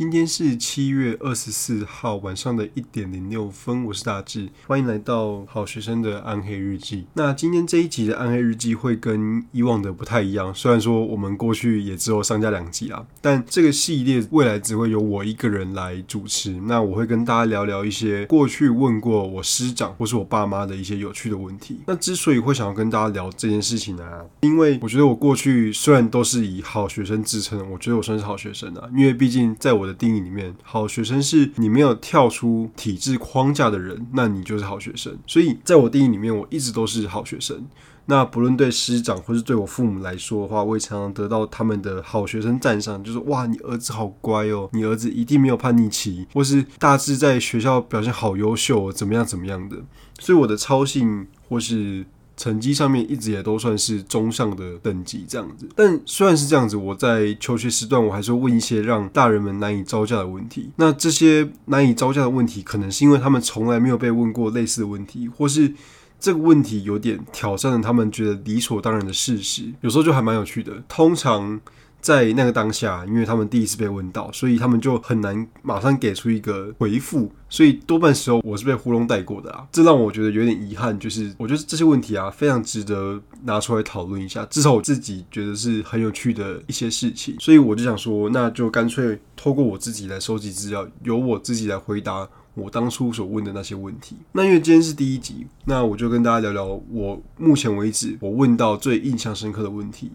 今天是七月二十四号晚上的一点零六分，我是大志，欢迎来到好学生的暗黑日记。那今天这一集的暗黑日记会跟以往的不太一样，虽然说我们过去也只有上架两集啦，但这个系列未来只会由我一个人来主持。那我会跟大家聊聊一些过去问过我师长或是我爸妈的一些有趣的问题。那之所以会想要跟大家聊这件事情呢，因为我觉得我过去虽然都是以好学生自称，我觉得我算是好学生啊，因为毕竟在我的定义里面，好学生是你没有跳出体制框架的人，那你就是好学生。所以在我定义里面，我一直都是好学生。那不论对师长或是对我父母来说的话，我也常常得到他们的好学生赞赏，就是哇，你儿子好乖哦，你儿子一定没有叛逆期，或是大致在学校表现好优秀，怎么样怎么样的。所以我的操性或是。成绩上面一直也都算是中上的等级这样子，但虽然是这样子，我在求学时段我还是问一些让大人们难以招架的问题。那这些难以招架的问题，可能是因为他们从来没有被问过类似的问题，或是这个问题有点挑战了他们觉得理所当然的事实。有时候就还蛮有趣的。通常。在那个当下，因为他们第一次被问到，所以他们就很难马上给出一个回复，所以多半时候我是被糊弄带过的啊。这让我觉得有点遗憾，就是我觉得这些问题啊，非常值得拿出来讨论一下，至少我自己觉得是很有趣的一些事情。所以我就想说，那就干脆透过我自己来收集资料，由我自己来回答我当初所问的那些问题。那因为今天是第一集，那我就跟大家聊聊我目前为止我问到最印象深刻的问题。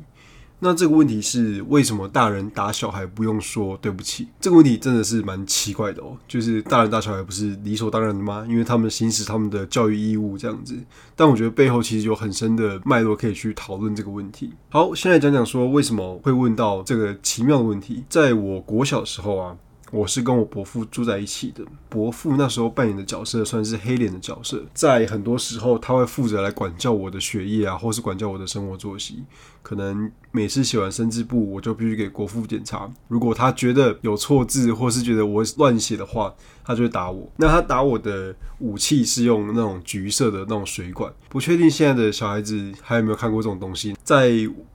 那这个问题是为什么大人打小孩不用说对不起？这个问题真的是蛮奇怪的哦。就是大人打小孩不是理所当然的吗？因为他们行使他们的教育义务这样子。但我觉得背后其实有很深的脉络可以去讨论这个问题。好，先来讲讲说为什么会问到这个奇妙的问题。在我国小时候啊。我是跟我伯父住在一起的，伯父那时候扮演的角色算是黑脸的角色，在很多时候他会负责来管教我的学业啊，或是管教我的生活作息。可能每次写完生字簿，我就必须给国父检查，如果他觉得有错字，或是觉得我乱写的话，他就会打我。那他打我的武器是用那种橘色的那种水管，不确定现在的小孩子还有没有看过这种东西，在。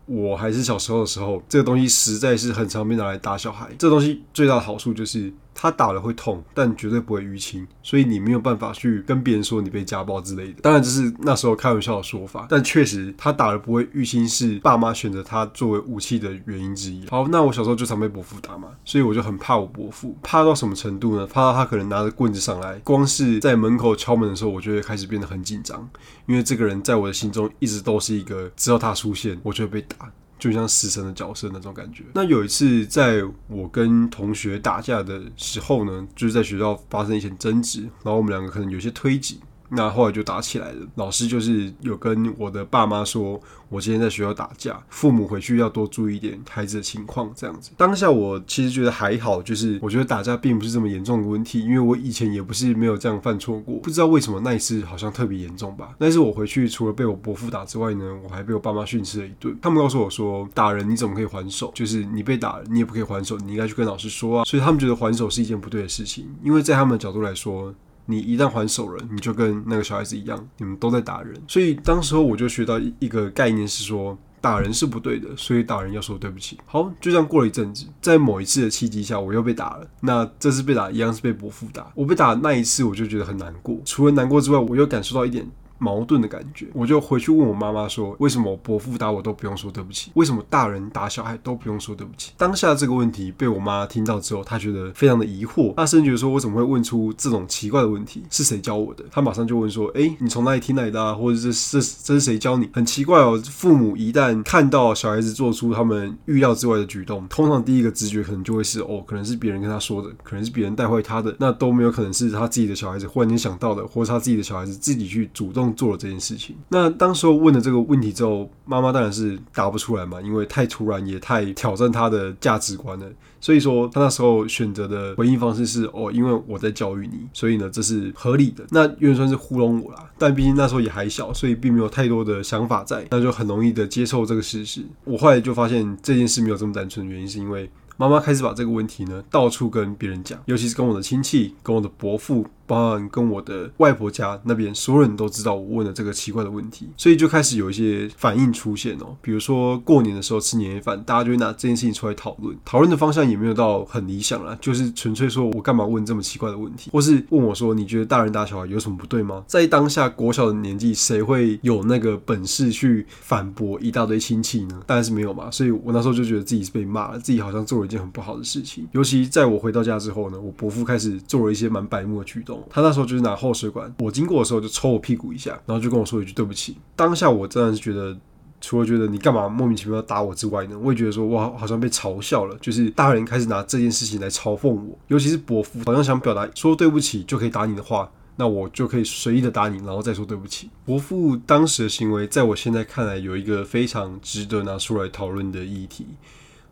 我还是小时候的时候，这个东西实在是很常被拿来打小孩。这东西最大的好处就是。他打了会痛，但绝对不会淤青，所以你没有办法去跟别人说你被家暴之类的。当然这是那时候开玩笑的说法，但确实他打了不会淤青是爸妈选择他作为武器的原因之一。好，那我小时候就常被伯父打嘛，所以我就很怕我伯父，怕到什么程度呢？怕到他可能拿着棍子上来，光是在门口敲门的时候，我就会开始变得很紧张，因为这个人在我的心中一直都是一个只要他出现，我就会被打。就像死神的角色那种感觉。那有一次，在我跟同学打架的时候呢，就是在学校发生一些争执，然后我们两个可能有些推挤。那后来就打起来了。老师就是有跟我的爸妈说，我今天在学校打架，父母回去要多注意一点孩子的情况。这样子，当下我其实觉得还好，就是我觉得打架并不是这么严重的问题，因为我以前也不是没有这样犯错过。不知道为什么那一次好像特别严重吧？但是我回去除了被我伯父打之外呢，我还被我爸妈训斥了一顿。他们告诉我说，打人你怎么可以还手？就是你被打，你也不可以还手，你应该去跟老师说啊。所以他们觉得还手是一件不对的事情，因为在他们的角度来说。你一旦还手了，你就跟那个小孩子一样，你们都在打人。所以当时候我就学到一个概念是说，打人是不对的，所以打人要说对不起。好，就这样过了一阵子，在某一次的契机下，我又被打了。那这次被打一样是被伯父打。我被打那一次，我就觉得很难过。除了难过之外，我又感受到一点。矛盾的感觉，我就回去问我妈妈说：“为什么伯父打我都不用说对不起？为什么大人打小孩都不用说对不起？”当下这个问题被我妈听到之后，她觉得非常的疑惑，她甚至觉得说：“我怎么会问出这种奇怪的问题？是谁教我的？”她马上就问说：“哎，你从哪里听来的？或者是这这是谁教你？很奇怪哦。父母一旦看到小孩子做出他们预料之外的举动，通常第一个直觉可能就会是：哦，可能是别人跟他说的，可能是别人带坏他的，那都没有可能是他自己的小孩子忽然间想到的，或是他自己的小孩子自己去主动做了这件事情。”那当时候问了这个问题之后，妈妈当然是答不出来嘛，因为太突然也太挑战她的价值观了。所以说，她那时候选择的回应方式是：哦，因为我在教育你，所以呢这是合理的。那有点算是糊弄我啦，但毕竟那时候也还小，所以并没有太多的想法在，那就很容易的接受这个事实。我后来就发现这件事没有这么单纯原因，是因为妈妈开始把这个问题呢到处跟别人讲，尤其是跟我的亲戚、跟我的伯父。包含跟我的外婆家那边，所有人都知道我问了这个奇怪的问题，所以就开始有一些反应出现哦。比如说过年的时候吃年夜饭，大家就会拿这件事情出来讨论，讨论的方向也没有到很理想啦，就是纯粹说我干嘛问这么奇怪的问题，或是问我说你觉得大人打小孩有什么不对吗？在当下国小的年纪，谁会有那个本事去反驳一大堆亲戚呢？当然是没有嘛。所以我那时候就觉得自己是被骂了，自己好像做了一件很不好的事情。尤其在我回到家之后呢，我伯父开始做了一些蛮白目的举动。他那时候就是拿后水管，我经过的时候就抽我屁股一下，然后就跟我说一句对不起。当下我真的是觉得，除了觉得你干嘛莫名其妙打我之外呢，我也觉得说哇，好像被嘲笑了。就是大人开始拿这件事情来嘲讽我，尤其是伯父，好像想表达说对不起就可以打你的话。那我就可以随意的打你，然后再说对不起。伯父当时的行为，在我现在看来，有一个非常值得拿出来讨论的议题，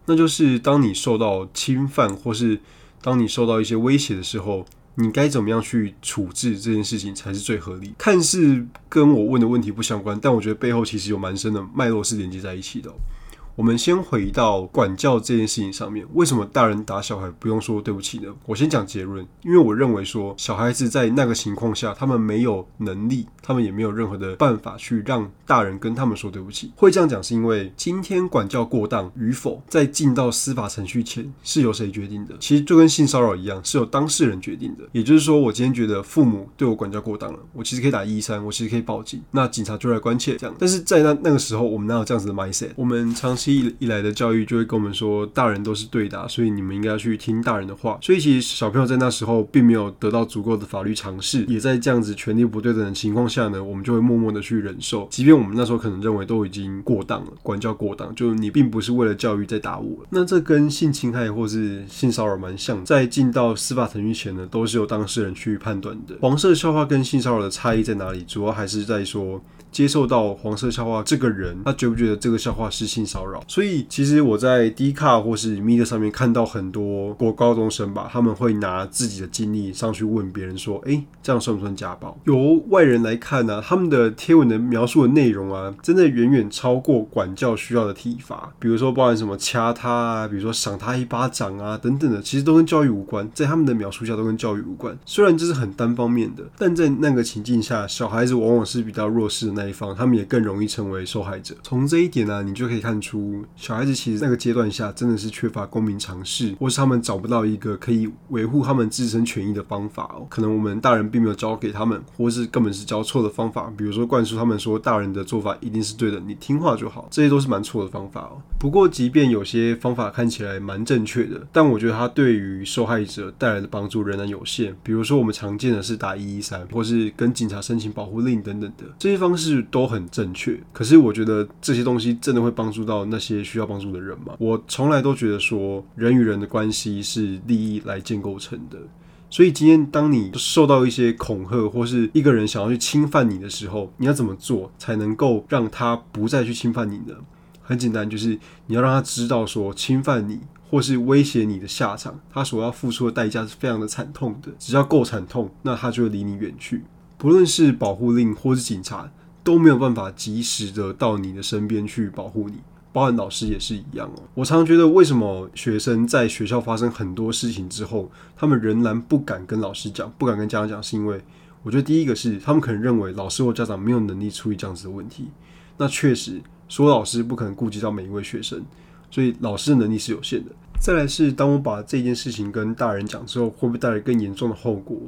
那就是当你受到侵犯，或是当你受到一些威胁的时候，你该怎么样去处置这件事情才是最合理？看似跟我问的问题不相关，但我觉得背后其实有蛮深的脉络是连接在一起的。我们先回到管教这件事情上面，为什么大人打小孩不用说对不起呢？我先讲结论，因为我认为说小孩子在那个情况下，他们没有能力，他们也没有任何的办法去让大人跟他们说对不起。会这样讲是因为今天管教过当与否，在进到司法程序前是由谁决定的？其实就跟性骚扰一样，是由当事人决定的。也就是说，我今天觉得父母对我管教过当了，我其实可以打一三，我其实可以报警，那警察就来关切这样。但是在那那个时候，我们哪有这样子的 mindset？我们长期。一一来的教育就会跟我们说，大人都是对的，所以你们应该要去听大人的话。所以其实小朋友在那时候并没有得到足够的法律尝试，也在这样子权力不对等的情况下呢，我们就会默默的去忍受。即便我们那时候可能认为都已经过当了，管教过当，就你并不是为了教育在打我。那这跟性侵害或是性骚扰蛮像，在进到司法程序前呢，都是由当事人去判断的。黄色笑话跟性骚扰的差异在哪里？主要还是在说。接受到黄色笑话这个人，他觉不觉得这个笑话是性骚扰？所以其实我在 D 卡或是 m e 上面看到很多国高中生吧，他们会拿自己的经历上去问别人说：“哎，这样算不算家暴？”由外人来看呢，他们的贴文的描述的内容啊，真的远远超过管教需要的体罚。比如说包含什么掐他啊，比如说赏他一巴掌啊等等的，其实都跟教育无关，在他们的描述下都跟教育无关。虽然这是很单方面的，但在那个情境下，小孩子往往是比较弱势的。那一方，他们也更容易成为受害者。从这一点呢，你就可以看出，小孩子其实那个阶段下真的是缺乏公民常识，或是他们找不到一个可以维护他们自身权益的方法哦。可能我们大人并没有教给他们，或是根本是教错的方法。比如说灌输他们说大人的做法一定是对的，你听话就好，这些都是蛮错的方法哦。不过，即便有些方法看起来蛮正确的，但我觉得它对于受害者带来的帮助仍然有限。比如说，我们常见的是打一一三，或是跟警察申请保护令等等的这些方式。是都很正确，可是我觉得这些东西真的会帮助到那些需要帮助的人吗？我从来都觉得说人与人的关系是利益来建构成的，所以今天当你受到一些恐吓，或是一个人想要去侵犯你的时候，你要怎么做才能够让他不再去侵犯你呢？很简单，就是你要让他知道说侵犯你或是威胁你的下场，他所要付出的代价是非常的惨痛的，只要够惨痛，那他就会离你远去。不论是保护令或是警察。都没有办法及时的到你的身边去保护你，包含老师也是一样哦。我常常觉得，为什么学生在学校发生很多事情之后，他们仍然不敢跟老师讲，不敢跟家长讲，是因为我觉得第一个是他们可能认为老师或家长没有能力处理这样子的问题。那确实，说老师不可能顾及到每一位学生，所以老师的能力是有限的。再来是，当我把这件事情跟大人讲之后，会不会带来更严重的后果？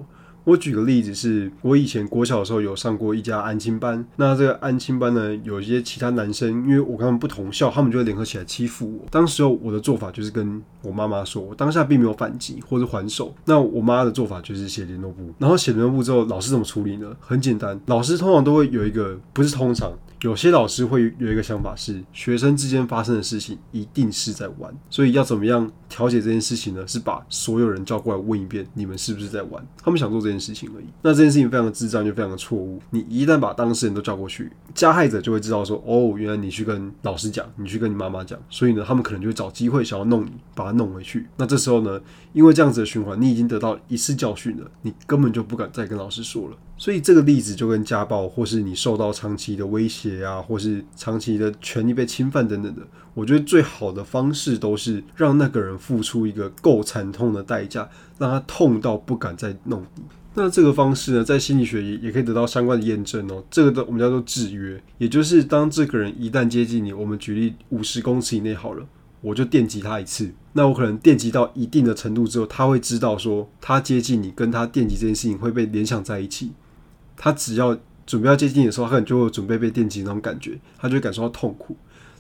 我举个例子，是我以前国小的时候有上过一家安亲班。那这个安亲班呢，有一些其他男生，因为我跟他们不同校，他们就会联合起来欺负我。当时候我的做法就是跟我妈妈说，我当下并没有反击或者还手。那我妈的做法就是写联络簿，然后写联络簿之后，老师怎么处理呢？很简单，老师通常都会有一个，不是通常。有些老师会有一个想法是，学生之间发生的事情一定是在玩，所以要怎么样调解这件事情呢？是把所有人叫过来问一遍，你们是不是在玩？他们想做这件事情而已。那这件事情非常的智障，就非常的错误。你一旦把当事人都叫过去，加害者就会知道说，哦，原来你去跟老师讲，你去跟你妈妈讲，所以呢，他们可能就会找机会想要弄你，把他弄回去。那这时候呢，因为这样子的循环，你已经得到一次教训了，你根本就不敢再跟老师说了。所以这个例子就跟家暴，或是你受到长期的威胁啊，或是长期的权利被侵犯等等的，我觉得最好的方式都是让那个人付出一个够惨痛的代价，让他痛到不敢再弄你。那这个方式呢，在心理学也也可以得到相关的验证哦。这个的我们叫做制约，也就是当这个人一旦接近你，我们举例五十公尺以内好了，我就电击他一次。那我可能电击到一定的程度之后，他会知道说，他接近你跟他电击这件事情会被联想在一起。他只要准备要接近你的时候，他可能就会准备被电击那种感觉，他就会感受到痛苦。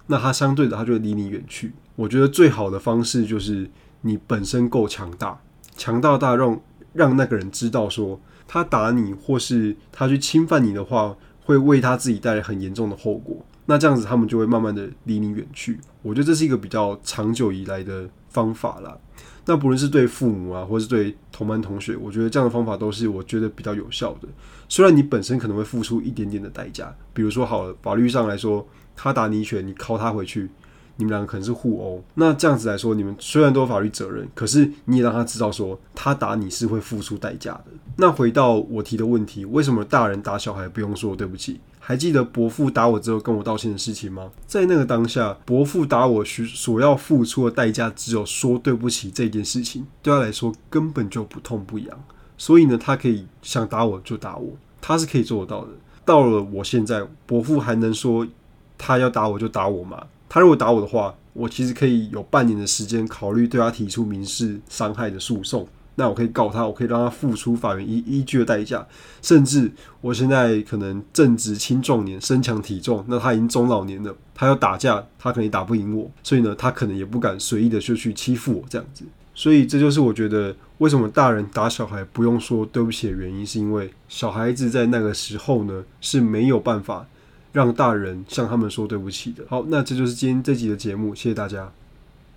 那他相对的，他就会离你远去。我觉得最好的方式就是你本身够强大，强大到让。让那个人知道，说他打你或是他去侵犯你的话，会为他自己带来很严重的后果。那这样子，他们就会慢慢的离你远去。我觉得这是一个比较长久以来的方法啦。那不论是对父母啊，或是对同班同学，我觉得这样的方法都是我觉得比较有效的。虽然你本身可能会付出一点点的代价，比如说好了，法律上来说，他打你一拳，你敲他回去。你们两个可能是互殴，那这样子来说，你们虽然都有法律责任，可是你也让他知道说，他打你是会付出代价的。那回到我提的问题，为什么大人打小孩不用说对不起？还记得伯父打我之后跟我道歉的事情吗？在那个当下，伯父打我需所要付出的代价只有说对不起这件事情，对他来说根本就不痛不痒，所以呢，他可以想打我就打我，他是可以做得到的。到了我现在，伯父还能说他要打我就打我吗？他如果打我的话，我其实可以有半年的时间考虑对他提出民事伤害的诉讼。那我可以告他，我可以让他付出法院依依据的代价。甚至我现在可能正值青壮年，身强体壮，那他已经中老年了，他要打架，他可能打不赢我，所以呢，他可能也不敢随意的就去欺负我这样子。所以这就是我觉得为什么大人打小孩不用说对不起的原因，是因为小孩子在那个时候呢是没有办法。让大人向他们说对不起的。好，那这就是今天这集的节目，谢谢大家。